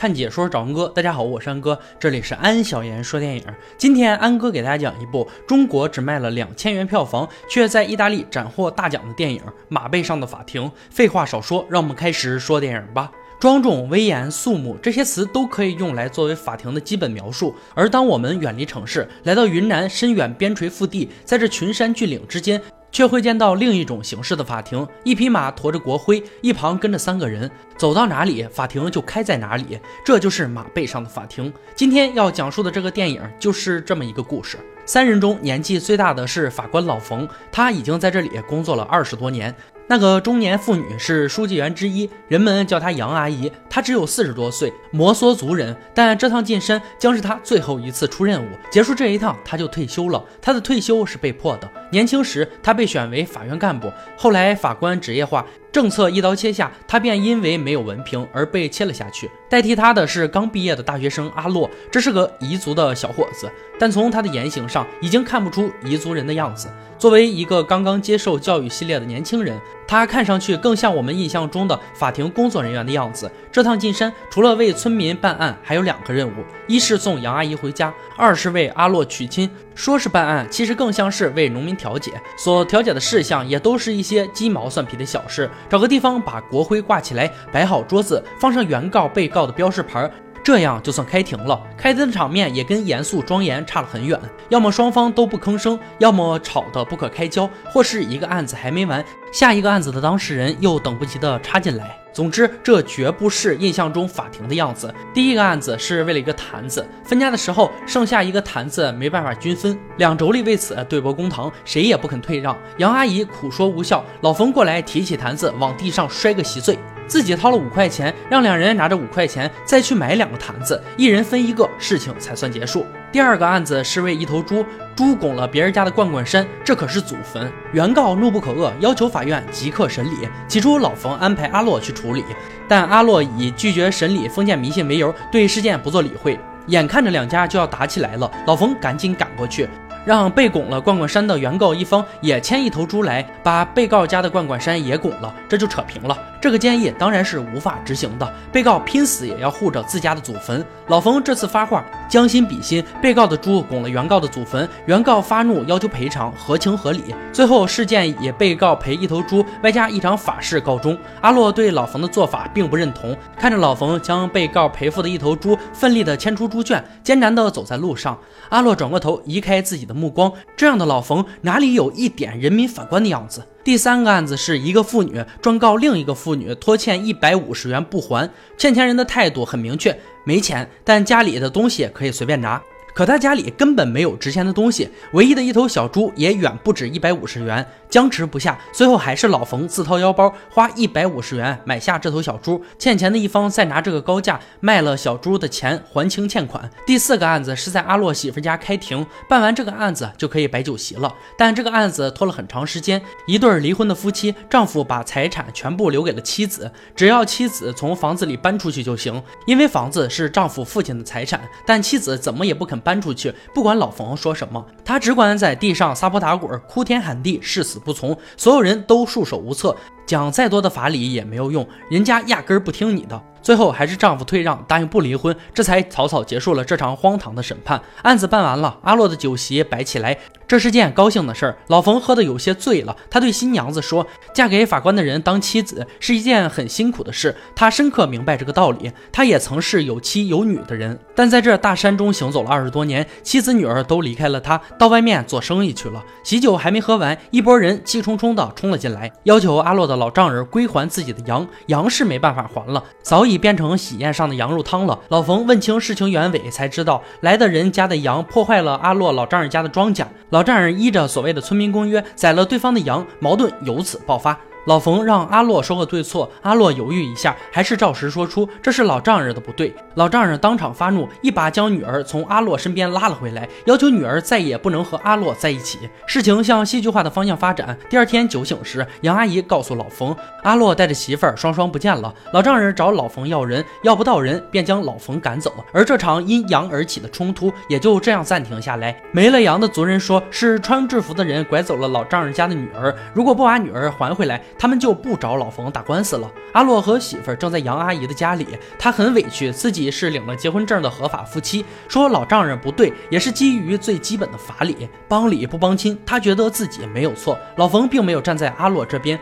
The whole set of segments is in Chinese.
看解说找安哥。大家好，我是安哥，这里是安小言说电影。今天安哥给大家讲一部中国只卖了两千元票房，却在意大利斩获大奖的电影《马背上的法庭》。废话少说，让我们开始说电影吧。庄重、威严、肃穆，这些词都可以用来作为法庭的基本描述。而当我们远离城市，来到云南深远边陲腹地，在这群山峻岭之间。却会见到另一种形式的法庭，一匹马驮着国徽，一旁跟着三个人，走到哪里，法庭就开在哪里，这就是马背上的法庭。今天要讲述的这个电影就是这么一个故事。三人中年纪最大的是法官老冯，他已经在这里工作了二十多年。那个中年妇女是书记员之一，人们叫她杨阿姨。她只有四十多岁，摩梭族人。但这趟进山将是她最后一次出任务，结束这一趟，她就退休了。她的退休是被迫的。年轻时，她被选为法院干部，后来法官职业化。政策一刀切下，他便因为没有文凭而被切了下去。代替他的是刚毕业的大学生阿洛，这是个彝族的小伙子，但从他的言行上已经看不出彝族人的样子。作为一个刚刚接受教育系列的年轻人，他看上去更像我们印象中的法庭工作人员的样子。这趟进山，除了为村民办案，还有两个任务：一是送杨阿姨回家，二是为阿洛娶亲。说是办案，其实更像是为农民调解。所调解的事项也都是一些鸡毛蒜皮的小事。找个地方把国徽挂起来，摆好桌子，放上原告、被告的标识牌，这样就算开庭了。开庭的场面也跟严肃庄严差了很远，要么双方都不吭声，要么吵得不可开交，或是一个案子还没完，下一个案子的当事人又等不及的插进来。总之，这绝不是印象中法庭的样子。第一个案子是为了一个坛子，分家的时候剩下一个坛子没办法均分，两妯娌为此对簿公堂，谁也不肯退让。杨阿姨苦说无效，老冯过来提起坛子往地上摔个稀碎，自己掏了五块钱，让两人拿着五块钱再去买两个坛子，一人分一个，事情才算结束。第二个案子是为一头猪，猪拱了别人家的罐罐山，这可是祖坟。原告怒不可遏，要求法院即刻审理。起初老冯安排阿洛去处理，但阿洛以拒绝审理封建迷信为由，对事件不做理会。眼看着两家就要打起来了，老冯赶紧赶过去。让被拱了罐罐山的原告一方也牵一头猪来，把被告家的罐罐山也拱了，这就扯平了。这个建议当然是无法执行的，被告拼死也要护着自家的祖坟。老冯这次发话，将心比心，被告的猪拱了原告的祖坟，原告发怒要求赔偿，合情合理。最后事件以被告赔一头猪外加一场法事告终。阿洛对老冯的做法并不认同，看着老冯将被告赔付的一头猪奋力地牵出猪圈，艰难地走在路上，阿洛转过头移开自己的目光，这样的老冯哪里有一点人民法官的样子？第三个案子是一个妇女状告另一个妇女拖欠一百五十元不还，欠钱人的态度很明确，没钱，但家里的东西可以随便拿。可他家里根本没有值钱的东西，唯一的一头小猪也远不止一百五十元。僵持不下，最后还是老冯自掏腰包花一百五十元买下这头小猪，欠钱的一方再拿这个高价卖了小猪的钱还清欠款。第四个案子是在阿洛媳妇家开庭，办完这个案子就可以摆酒席了。但这个案子拖了很长时间，一对离婚的夫妻，丈夫把财产全部留给了妻子，只要妻子从房子里搬出去就行，因为房子是丈夫父亲的财产。但妻子怎么也不肯搬出去，不管老冯说什么，他只管在地上撒泼打滚，哭天喊地，誓死。不从，所有人都束手无策，讲再多的法理也没有用，人家压根儿不听你的。最后还是丈夫退让，答应不离婚，这才草草结束了这场荒唐的审判。案子办完了，阿洛的酒席摆起来，这是件高兴的事儿。老冯喝得有些醉了，他对新娘子说：“嫁给法官的人当妻子是一件很辛苦的事。”他深刻明白这个道理。他也曾是有妻有女的人，但在这大山中行走了二十多年，妻子女儿都离开了他，到外面做生意去了。喜酒还没喝完，一拨人气冲冲的冲了进来，要求阿洛的老丈人归还自己的羊。羊是没办法还了，早已。已变成喜宴上的羊肉汤了。老冯问清事情原委，才知道来的人家的羊破坏了阿洛老丈人家的庄稼，老丈人依着所谓的村民公约宰了对方的羊，矛盾由此爆发。老冯让阿洛说个对错，阿洛犹豫一下，还是照实说出这是老丈人的不对。老丈人当场发怒，一把将女儿从阿洛身边拉了回来，要求女儿再也不能和阿洛在一起。事情向戏剧化的方向发展。第二天酒醒时，杨阿姨告诉老冯，阿洛带着媳妇儿双双不见了。老丈人找老冯要人，要不到人，便将老冯赶走。而这场因羊而起的冲突也就这样暂停下来。没了羊的族人说是穿制服的人拐走了老丈人家的女儿，如果不把女儿还回来。他们就不找老冯打官司了。阿洛和媳妇儿正在杨阿姨的家里，他很委屈，自己是领了结婚证的合法夫妻，说老丈人不对，也是基于最基本的法理，帮理不帮亲，他觉得自己没有错。老冯并没有站在阿洛这边。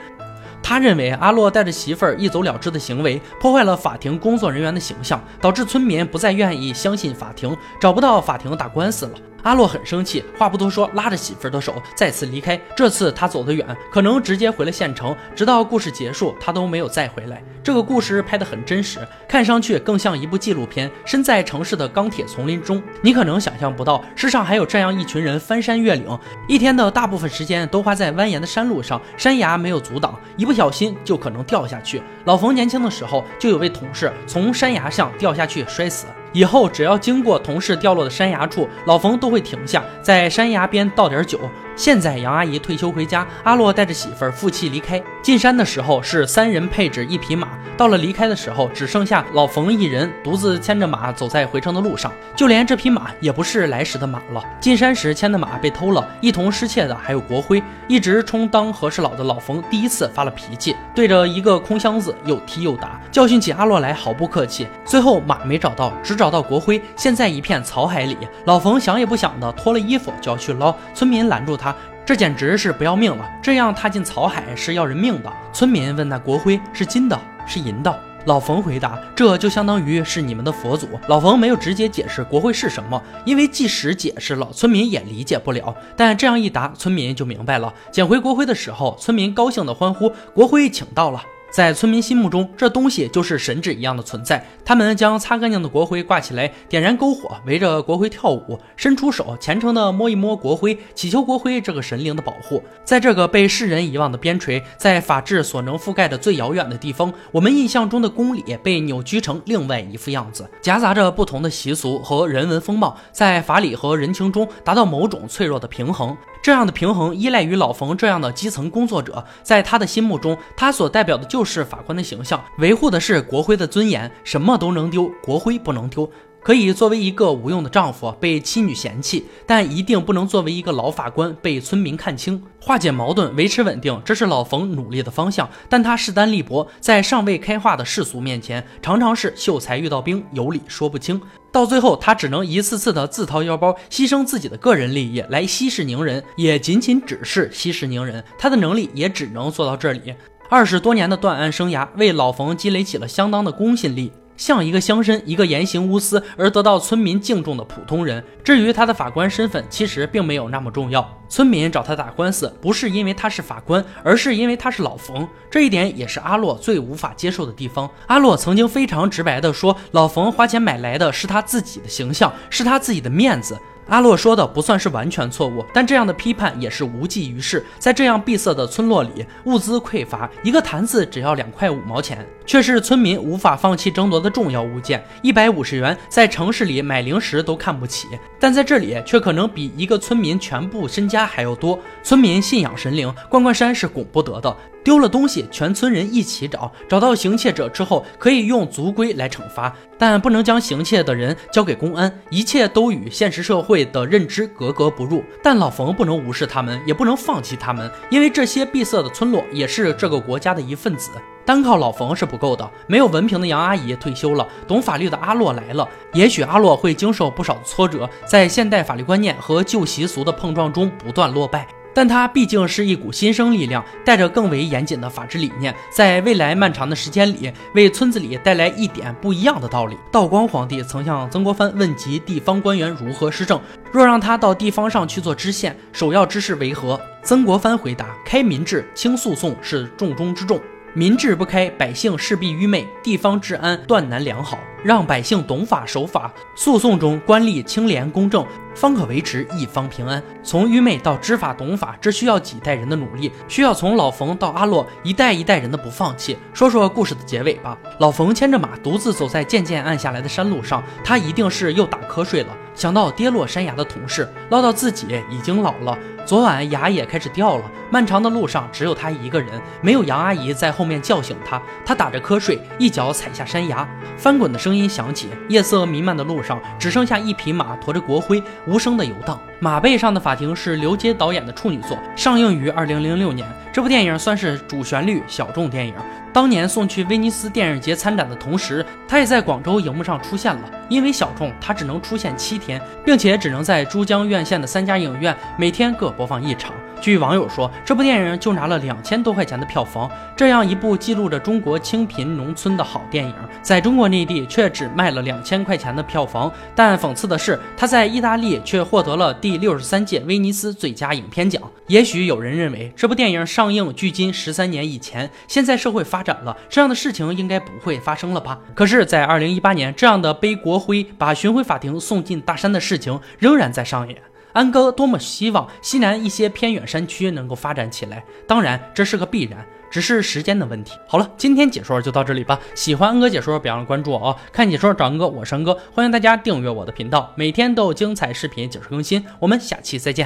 他认为阿洛带着媳妇儿一走了之的行为，破坏了法庭工作人员的形象，导致村民不再愿意相信法庭，找不到法庭打官司了。阿洛很生气，话不多说，拉着媳妇儿的手再次离开。这次他走得远，可能直接回了县城，直到故事结束，他都没有再回来。这个故事拍得很真实，看上去更像一部纪录片。身在城市的钢铁丛林中，你可能想象不到，世上还有这样一群人翻山越岭，一天的大部分时间都花在蜿蜒的山路上，山崖没有阻挡，一不小心就可能掉下去。老冯年轻的时候就有位同事从山崖上掉下去摔死。以后只要经过同事掉落的山崖处，老冯都会停下，在山崖边倒点酒。现在杨阿姨退休回家，阿洛带着媳妇儿负气离开。进山的时候是三人配置一匹马，到了离开的时候只剩下老冯一人，独自牵着马走在回程的路上。就连这匹马也不是来时的马了，进山时牵的马被偷了，一同失窃的还有国徽。一直充当和事佬的老冯第一次发了脾气，对着一个空箱子又踢又打，教训起阿洛来毫不客气。最后马没找到，只找到国徽，现在一片草海里。老冯想也不想的脱了衣服就要去捞，村民拦住他。这简直是不要命了！这样踏进草海是要人命的。村民问：“那国徽是金的，是银的？”老冯回答：“这就相当于是你们的佛祖。”老冯没有直接解释国徽是什么，因为即使解释了，村民也理解不了。但这样一答，村民就明白了。捡回国徽的时候，村民高兴的欢呼：“国徽请到了！”在村民心目中，这东西就是神旨一样的存在。他们将擦干净的国徽挂起来，点燃篝火，围着国徽跳舞，伸出手，虔诚地摸一摸国徽，祈求国徽这个神灵的保护。在这个被世人遗忘的边陲，在法治所能覆盖的最遥远的地方，我们印象中的公理被扭曲成另外一副样子，夹杂着不同的习俗和人文风貌，在法理和人情中达到某种脆弱的平衡。这样的平衡依赖于老冯这样的基层工作者，在他的心目中，他所代表的就就是法官的形象，维护的是国徽的尊严，什么都能丢，国徽不能丢。可以作为一个无用的丈夫被妻女嫌弃，但一定不能作为一个老法官被村民看清。化解矛盾，维持稳定，这是老冯努力的方向。但他势单力薄，在尚未开化的世俗面前，常常是秀才遇到兵，有理说不清。到最后，他只能一次次的自掏腰包，牺牲自己的个人利益来息事宁人，也仅仅只是息事宁人。他的能力也只能做到这里。二十多年的断案生涯，为老冯积累起了相当的公信力。像一个乡绅，一个言行无私而得到村民敬重的普通人。至于他的法官身份，其实并没有那么重要。村民找他打官司，不是因为他是法官，而是因为他是老冯。这一点也是阿洛最无法接受的地方。阿洛曾经非常直白地说，老冯花钱买来的是他自己的形象，是他自己的面子。阿洛说的不算是完全错误，但这样的批判也是无济于事。在这样闭塞的村落里，物资匮乏，一个坛子只要两块五毛钱，却是村民无法放弃争夺的重要物件。一百五十元在城市里买零食都看不起，但在这里却可能比一个村民全部身家还要多。村民信仰神灵，关关山是拱不得的。丢了东西，全村人一起找，找到行窃者之后，可以用族规来惩罚，但不能将行窃的人交给公安。一切都与现实社会的认知格格不入。但老冯不能无视他们，也不能放弃他们，因为这些闭塞的村落也是这个国家的一份子。单靠老冯是不够的。没有文凭的杨阿姨退休了，懂法律的阿洛来了。也许阿洛会经受不少的挫折，在现代法律观念和旧习俗的碰撞中不断落败。但它毕竟是一股新生力量，带着更为严谨的法治理念，在未来漫长的时间里，为村子里带来一点不一样的道理。道光皇帝曾向曾国藩问及地方官员如何施政，若让他到地方上去做知县，首要之事为何？曾国藩回答：开民智，轻诉讼是重中之重。民智不开，百姓势必愚昧，地方治安断难良好。让百姓懂法守法，诉讼中官吏清廉公正，方可维持一方平安。从愚昧到知法懂法，这需要几代人的努力，需要从老冯到阿洛一代一代人的不放弃。说说故事的结尾吧。老冯牵着马，独自走在渐渐暗下来的山路上，他一定是又打瞌睡了。想到跌落山崖的同事，唠叨自己已经老了，昨晚牙也开始掉了。漫长的路上只有他一个人，没有杨阿姨在后面叫醒他。他打着瞌睡，一脚踩下山崖，翻滚的声音响起。夜色弥漫的路上，只剩下一匹马驮着国徽，无声的游荡。马背上的法庭是刘杰导演的处女作，上映于二零零六年。这部电影算是主旋律小众电影，当年送去威尼斯电影节参展的同时，它也在广州荧幕上出现了。因为小众，它只能出现七天，并且只能在珠江院线的三家影院每天各播放一场。据网友说，这部电影就拿了两千多块钱的票房。这样一部记录着中国清贫农村的好电影，在中国内地却只卖了两千块钱的票房。但讽刺的是，它在意大利却获得了第第六十三届威尼斯最佳影片奖。也许有人认为，这部电影上映距今十三年以前，现在社会发展了，这样的事情应该不会发生了吧？可是，在二零一八年，这样的背国徽、把巡回法庭送进大山的事情仍然在上演。安哥多么希望西南一些偏远山区能够发展起来，当然这是个必然，只是时间的问题。好了，今天解说就到这里吧。喜欢安哥解说，别忘了关注我哦。看解说找安哥，我是安哥，欢迎大家订阅我的频道，每天都有精彩视频解说更新。我们下期再见。